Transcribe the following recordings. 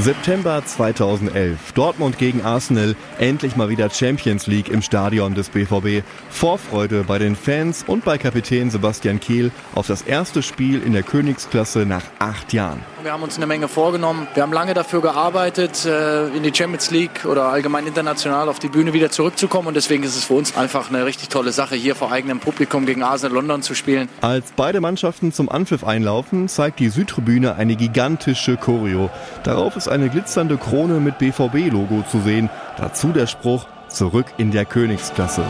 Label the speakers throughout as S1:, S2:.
S1: September 2011. Dortmund gegen Arsenal. Endlich mal wieder Champions League im Stadion des BVB. Vorfreude bei den Fans und bei Kapitän Sebastian Kehl auf das erste Spiel in der Königsklasse nach acht Jahren.
S2: Wir haben uns eine Menge vorgenommen. Wir haben lange dafür gearbeitet, äh, in die Champions League oder allgemein international auf die Bühne wieder zurückzukommen. Und deswegen ist es für uns einfach eine richtig tolle Sache, hier vor eigenem Publikum gegen Arsenal London zu spielen.
S1: Als beide Mannschaften zum Anpfiff einlaufen, zeigt die Südtribüne eine gigantische Choreo. Darauf ist eine glitzernde Krone mit BVB-Logo zu sehen. Dazu der Spruch, zurück in der Königsklasse.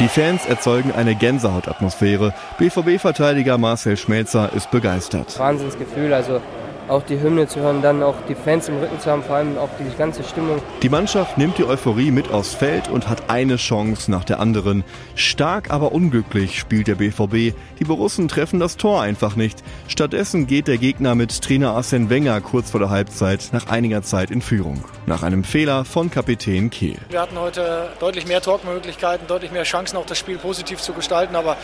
S1: Die Fans erzeugen eine Gänsehautatmosphäre. BVB-Verteidiger Marcel Schmelzer ist begeistert.
S3: Wahnsinnsgefühl, also auch die Hymne zu hören, dann auch die Fans im Rücken zu haben, vor allem auch die ganze Stimmung.
S1: Die Mannschaft nimmt die Euphorie mit aufs Feld und hat eine Chance nach der anderen. Stark, aber unglücklich spielt der BVB. Die Borussen treffen das Tor einfach nicht. Stattdessen geht der Gegner mit Trainer Arsene Wenger kurz vor der Halbzeit nach einiger Zeit in Führung. Nach einem Fehler von Kapitän Kehl.
S2: Wir hatten heute deutlich mehr Tormöglichkeiten, deutlich mehr Chancen, auch das Spiel positiv zu gestalten. Aber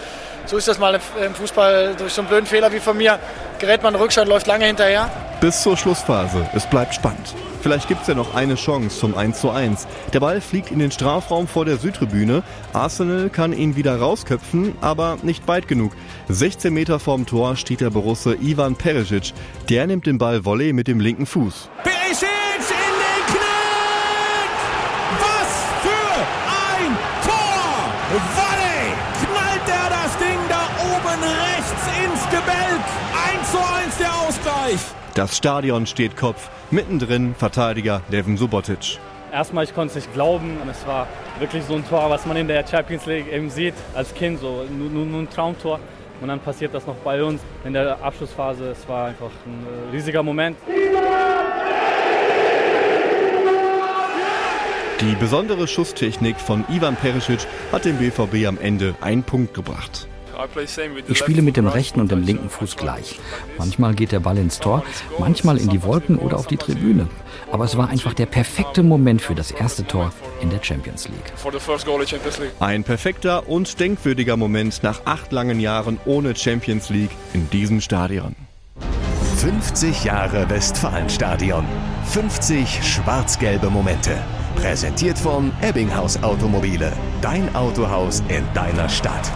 S2: so ist das mal im Fußball. Durch so einen blöden Fehler wie von mir gerät man Rückstand, läuft lange hinterher
S1: bis zur Schlussphase. Es bleibt spannend. Vielleicht gibt es ja noch eine Chance zum 1:1. Der Ball fliegt in den Strafraum vor der Südtribüne. Arsenal kann ihn wieder rausköpfen, aber nicht weit genug. 16 Meter vorm Tor steht der Borusse Ivan Perisic. Der nimmt den Ball Volley mit dem linken Fuß.
S4: Perisic in den Knick! Was für ein Tor! Volley! Ausgleich!
S1: Das Stadion steht Kopf. Mittendrin Verteidiger Devin Subotic.
S5: Erstmal, ich konnte es nicht glauben und es war wirklich so ein Tor, was man in der Champions League eben sieht als Kind, so nur, nur, nur ein Traumtor. Und dann passiert das noch bei uns in der Abschlussphase. Es war einfach ein äh, riesiger Moment.
S1: Die besondere Schusstechnik von Ivan Perisic hat dem BVB am Ende einen Punkt gebracht.
S6: Ich spiele mit dem rechten und dem linken Fuß gleich. Manchmal geht der Ball ins Tor, manchmal in die Wolken oder auf die Tribüne. Aber es war einfach der perfekte Moment für das erste Tor in der Champions League.
S1: Ein perfekter und denkwürdiger Moment nach acht langen Jahren ohne Champions League in diesem Stadion.
S7: 50 Jahre Westfalenstadion. 50 schwarz-gelbe Momente. Präsentiert von Ebbinghaus Automobile. Dein Autohaus in deiner Stadt.